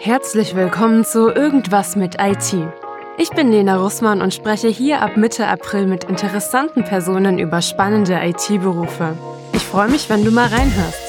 Herzlich willkommen zu Irgendwas mit IT. Ich bin Lena Russmann und spreche hier ab Mitte April mit interessanten Personen über spannende IT-Berufe. Ich freue mich, wenn du mal reinhörst.